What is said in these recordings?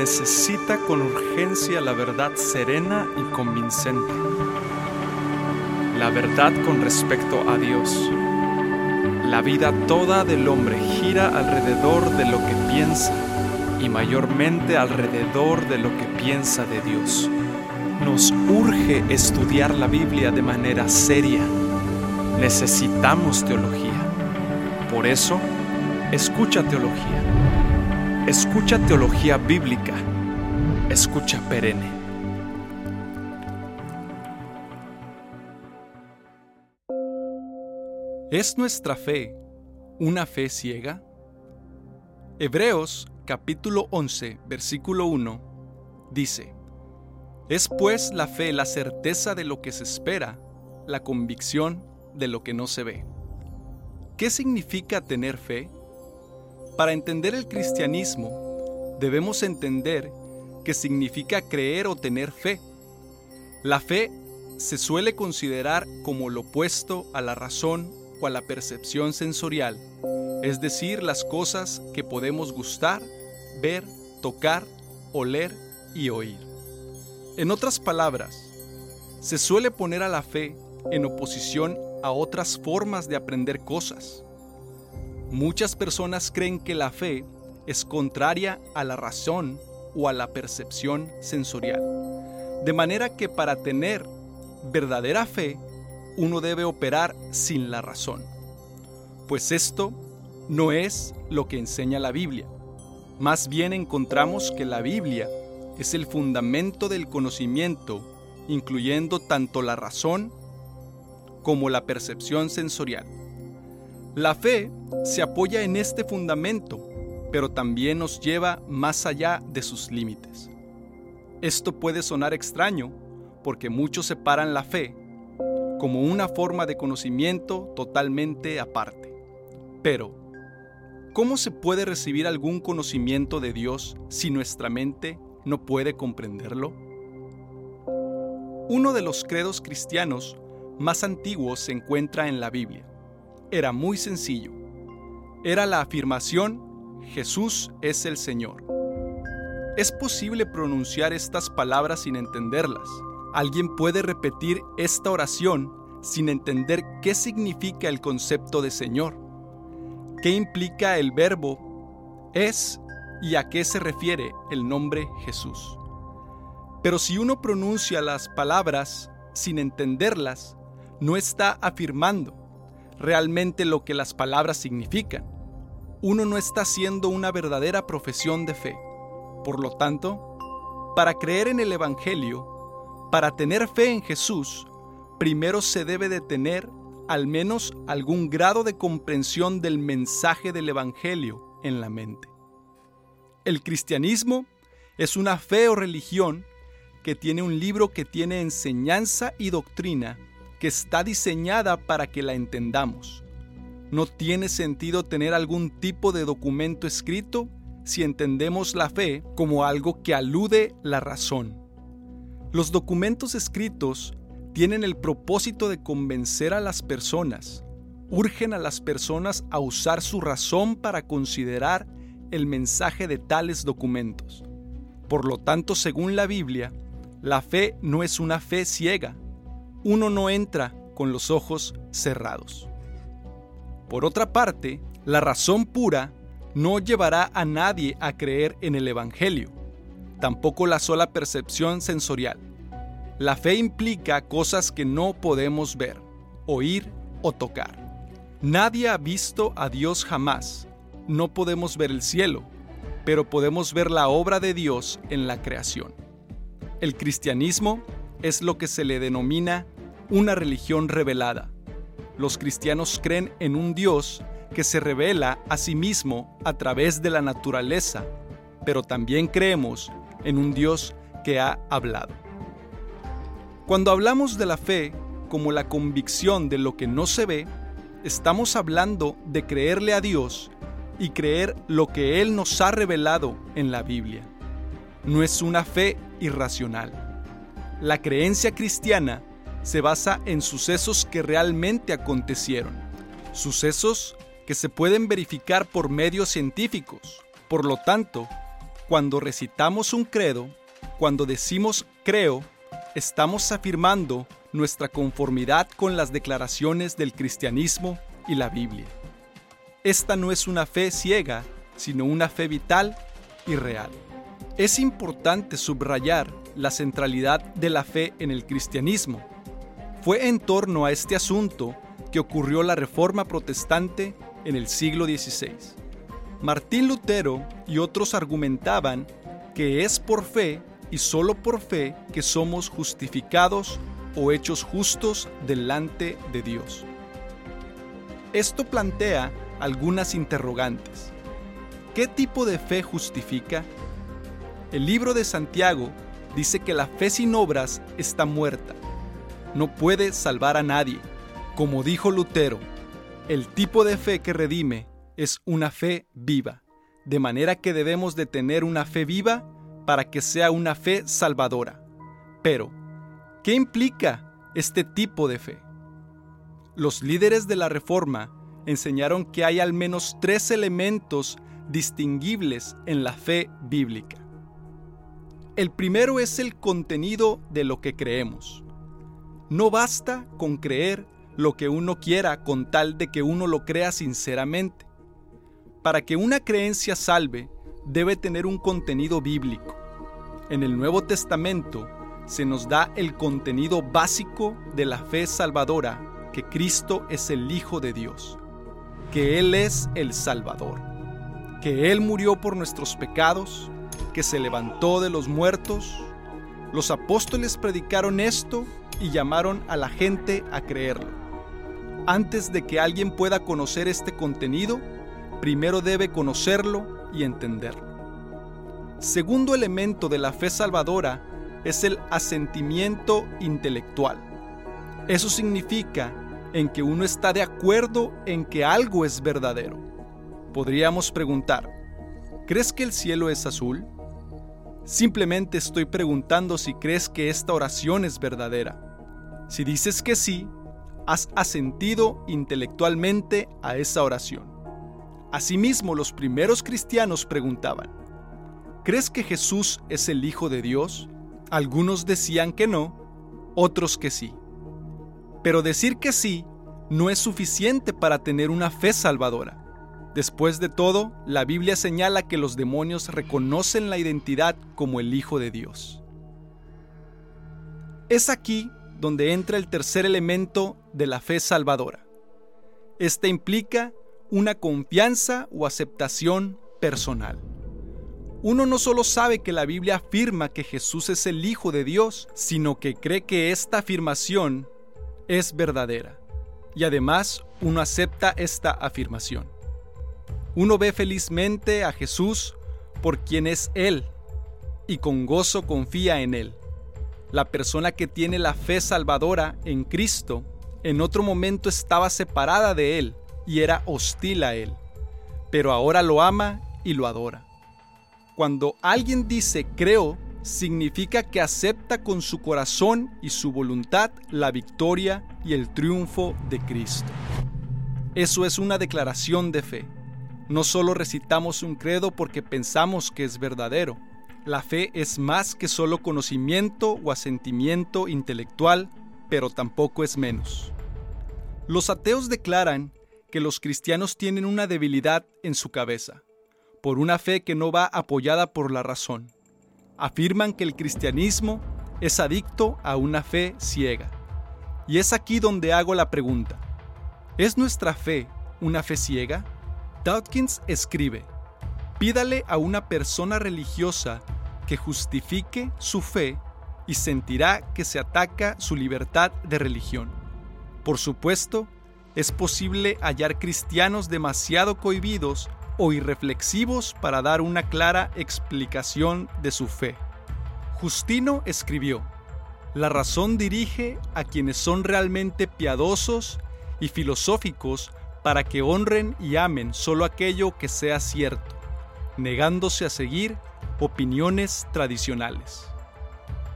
necesita con urgencia la verdad serena y convincente. La verdad con respecto a Dios. La vida toda del hombre gira alrededor de lo que piensa y mayormente alrededor de lo que piensa de Dios. Nos urge estudiar la Biblia de manera seria. Necesitamos teología. Por eso, escucha teología. Escucha teología bíblica. Escucha perenne. ¿Es nuestra fe una fe ciega? Hebreos capítulo 11, versículo 1 dice, Es pues la fe la certeza de lo que se espera, la convicción de lo que no se ve. ¿Qué significa tener fe? Para entender el cristianismo, debemos entender que significa creer o tener fe. La fe se suele considerar como lo opuesto a la razón o a la percepción sensorial, es decir, las cosas que podemos gustar, ver, tocar, oler y oír. En otras palabras, se suele poner a la fe en oposición a otras formas de aprender cosas. Muchas personas creen que la fe es contraria a la razón o a la percepción sensorial. De manera que para tener verdadera fe uno debe operar sin la razón, pues esto no es lo que enseña la Biblia. Más bien encontramos que la Biblia es el fundamento del conocimiento, incluyendo tanto la razón como la percepción sensorial. La fe se apoya en este fundamento, pero también nos lleva más allá de sus límites. Esto puede sonar extraño porque muchos separan la fe como una forma de conocimiento totalmente aparte. Pero, ¿cómo se puede recibir algún conocimiento de Dios si nuestra mente no puede comprenderlo? Uno de los credos cristianos más antiguos se encuentra en la Biblia. Era muy sencillo. Era la afirmación, Jesús es el Señor. Es posible pronunciar estas palabras sin entenderlas, Alguien puede repetir esta oración sin entender qué significa el concepto de Señor, qué implica el verbo es y a qué se refiere el nombre Jesús. Pero si uno pronuncia las palabras sin entenderlas, no está afirmando realmente lo que las palabras significan. Uno no está haciendo una verdadera profesión de fe. Por lo tanto, para creer en el Evangelio, para tener fe en Jesús, primero se debe de tener al menos algún grado de comprensión del mensaje del Evangelio en la mente. El cristianismo es una fe o religión que tiene un libro que tiene enseñanza y doctrina que está diseñada para que la entendamos. No tiene sentido tener algún tipo de documento escrito si entendemos la fe como algo que alude la razón. Los documentos escritos tienen el propósito de convencer a las personas, urgen a las personas a usar su razón para considerar el mensaje de tales documentos. Por lo tanto, según la Biblia, la fe no es una fe ciega. Uno no entra con los ojos cerrados. Por otra parte, la razón pura no llevará a nadie a creer en el Evangelio tampoco la sola percepción sensorial. La fe implica cosas que no podemos ver, oír o tocar. Nadie ha visto a Dios jamás. No podemos ver el cielo, pero podemos ver la obra de Dios en la creación. El cristianismo es lo que se le denomina una religión revelada. Los cristianos creen en un Dios que se revela a sí mismo a través de la naturaleza, pero también creemos en un Dios que ha hablado. Cuando hablamos de la fe como la convicción de lo que no se ve, estamos hablando de creerle a Dios y creer lo que Él nos ha revelado en la Biblia. No es una fe irracional. La creencia cristiana se basa en sucesos que realmente acontecieron, sucesos que se pueden verificar por medios científicos. Por lo tanto, Cuando recitamos un credo, cuando decimos creo, estamos afirmando nuestra conformidad con las declaraciones del cristianismo y la Biblia. Esta no es una fe ciega, sino una fe vital y real. Es importante subrayar la centralidad de la fe en el cristianismo. Fue en torno a este asunto que ocurrió la Reforma Protestante en el siglo XVI. Martín Lutero y otros argumentaban que es por fe y solo por fe que somos justificados o hechos justos delante de Dios. Esto plantea algunas interrogantes. ¿Qué tipo de fe justifica? El libro de Santiago dice que la fe sin obras está muerta. No puede salvar a nadie. Como dijo Lutero, el tipo de fe que redime es una fe viva, de manera que debemos de tener una fe viva para que sea una fe salvadora. Pero, ¿qué implica este tipo de fe? Los líderes de la Reforma enseñaron que hay al menos tres elementos distinguibles en la fe bíblica. El primero es el contenido de lo que creemos. No basta con creer lo que uno quiera con tal de que uno lo crea sinceramente. Para que una creencia salve, debe tener un contenido bíblico. En el Nuevo Testamento se nos da el contenido básico de la fe salvadora, que Cristo es el Hijo de Dios, que Él es el Salvador, que Él murió por nuestros pecados, que se levantó de los muertos. Los apóstoles predicaron esto y llamaron a la gente a creerlo. Antes de que alguien pueda conocer este contenido, primero debe conocerlo y entenderlo. Segundo elemento de la fe salvadora es el asentimiento intelectual. Eso significa en que uno está de acuerdo en que algo es verdadero. Podríamos preguntar, ¿crees que el cielo es azul? Simplemente estoy preguntando si crees que esta oración es verdadera. Si dices que sí, has asentido intelectualmente a esa oración. Asimismo, los primeros cristianos preguntaban, ¿crees que Jesús es el Hijo de Dios? Algunos decían que no, otros que sí. Pero decir que sí no es suficiente para tener una fe salvadora. Después de todo, la Biblia señala que los demonios reconocen la identidad como el Hijo de Dios. Es aquí donde entra el tercer elemento de la fe salvadora. Esta implica una confianza o aceptación personal. Uno no solo sabe que la Biblia afirma que Jesús es el Hijo de Dios, sino que cree que esta afirmación es verdadera. Y además uno acepta esta afirmación. Uno ve felizmente a Jesús por quien es Él y con gozo confía en Él. La persona que tiene la fe salvadora en Cristo en otro momento estaba separada de Él y era hostil a él, pero ahora lo ama y lo adora. Cuando alguien dice creo, significa que acepta con su corazón y su voluntad la victoria y el triunfo de Cristo. Eso es una declaración de fe. No solo recitamos un credo porque pensamos que es verdadero. La fe es más que solo conocimiento o asentimiento intelectual, pero tampoco es menos. Los ateos declaran que los cristianos tienen una debilidad en su cabeza, por una fe que no va apoyada por la razón. Afirman que el cristianismo es adicto a una fe ciega. Y es aquí donde hago la pregunta. ¿Es nuestra fe una fe ciega? Dawkins escribe, pídale a una persona religiosa que justifique su fe y sentirá que se ataca su libertad de religión. Por supuesto, es posible hallar cristianos demasiado cohibidos o irreflexivos para dar una clara explicación de su fe. Justino escribió, La razón dirige a quienes son realmente piadosos y filosóficos para que honren y amen solo aquello que sea cierto, negándose a seguir opiniones tradicionales.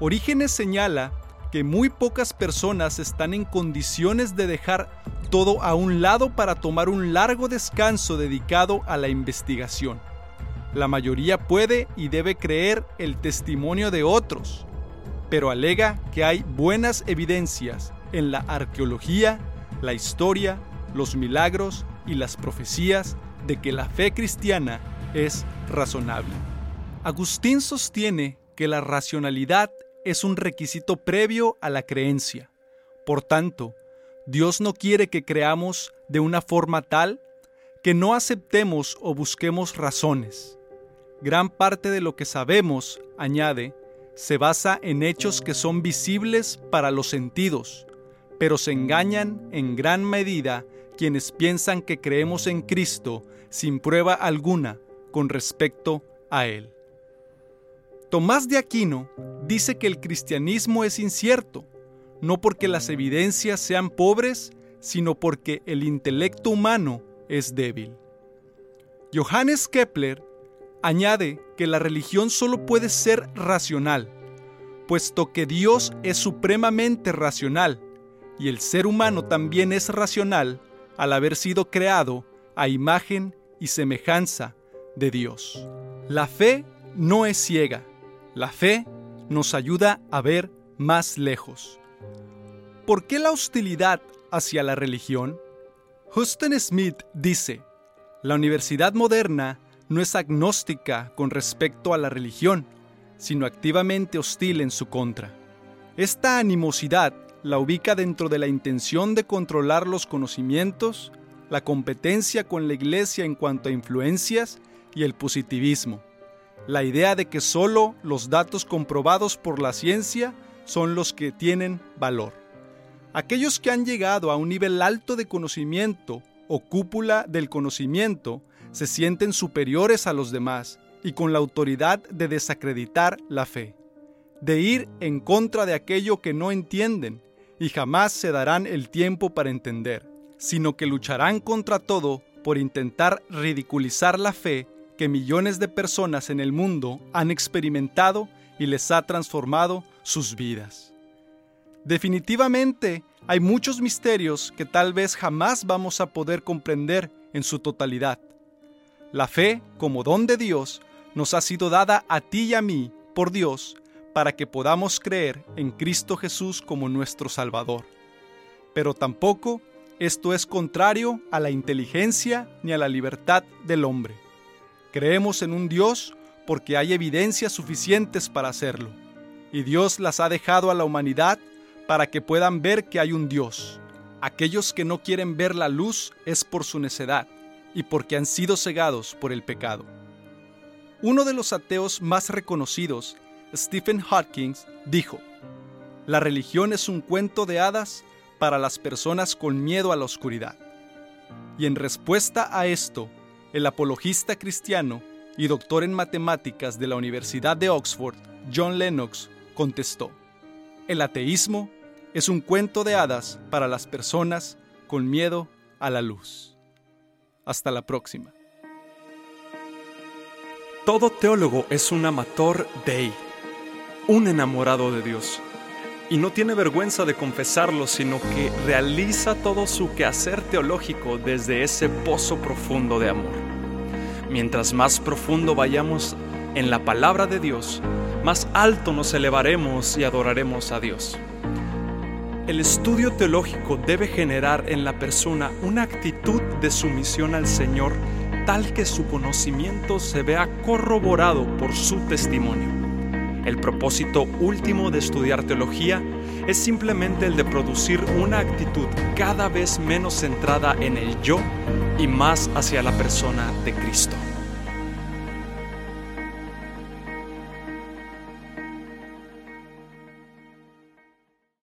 Orígenes señala que muy pocas personas están en condiciones de dejar todo a un lado para tomar un largo descanso dedicado a la investigación. la mayoría puede y debe creer el testimonio de otros, pero alega que hay buenas evidencias en la arqueología, la historia, los milagros y las profecías de que la fe cristiana es razonable. Agustín sostiene que la racionalidad es un requisito previo a la creencia. Por tanto, Dios no quiere que creamos de una forma tal que no aceptemos o busquemos razones. Gran parte de lo que sabemos, añade, se basa en hechos que son visibles para los sentidos, pero se engañan en gran medida quienes piensan que creemos en Cristo sin prueba alguna con respecto a Él. Tomás de Aquino dice que el cristianismo es incierto, no porque las evidencias sean pobres, sino porque el intelecto humano es débil. Johannes Kepler añade que la religión solo puede ser racional, puesto que Dios es supremamente racional y el ser humano también es racional al haber sido creado a imagen y semejanza de Dios. La fe no es ciega, la fe nos ayuda a ver más lejos. ¿Por qué la hostilidad hacia la religión? Huston Smith dice, la universidad moderna no es agnóstica con respecto a la religión, sino activamente hostil en su contra. Esta animosidad la ubica dentro de la intención de controlar los conocimientos, la competencia con la iglesia en cuanto a influencias y el positivismo. La idea de que solo los datos comprobados por la ciencia son los que tienen valor. Aquellos que han llegado a un nivel alto de conocimiento o cúpula del conocimiento se sienten superiores a los demás y con la autoridad de desacreditar la fe, de ir en contra de aquello que no entienden y jamás se darán el tiempo para entender, sino que lucharán contra todo por intentar ridiculizar la fe que millones de personas en el mundo han experimentado y les ha transformado sus vidas. Definitivamente, hay muchos misterios que tal vez jamás vamos a poder comprender en su totalidad. La fe, como don de Dios, nos ha sido dada a ti y a mí por Dios para que podamos creer en Cristo Jesús como nuestro Salvador. Pero tampoco esto es contrario a la inteligencia ni a la libertad del hombre. Creemos en un Dios porque hay evidencias suficientes para hacerlo, y Dios las ha dejado a la humanidad para que puedan ver que hay un Dios. Aquellos que no quieren ver la luz es por su necedad y porque han sido cegados por el pecado. Uno de los ateos más reconocidos, Stephen Hawking, dijo, La religión es un cuento de hadas para las personas con miedo a la oscuridad. Y en respuesta a esto, el apologista cristiano y doctor en matemáticas de la Universidad de Oxford, John Lennox, contestó, El ateísmo es un cuento de hadas para las personas con miedo a la luz. Hasta la próxima. Todo teólogo es un amator dei, un enamorado de Dios. Y no tiene vergüenza de confesarlo, sino que realiza todo su quehacer teológico desde ese pozo profundo de amor. Mientras más profundo vayamos en la palabra de Dios, más alto nos elevaremos y adoraremos a Dios. El estudio teológico debe generar en la persona una actitud de sumisión al Señor tal que su conocimiento se vea corroborado por su testimonio. El propósito último de estudiar teología es simplemente el de producir una actitud cada vez menos centrada en el yo y más hacia la persona de Cristo.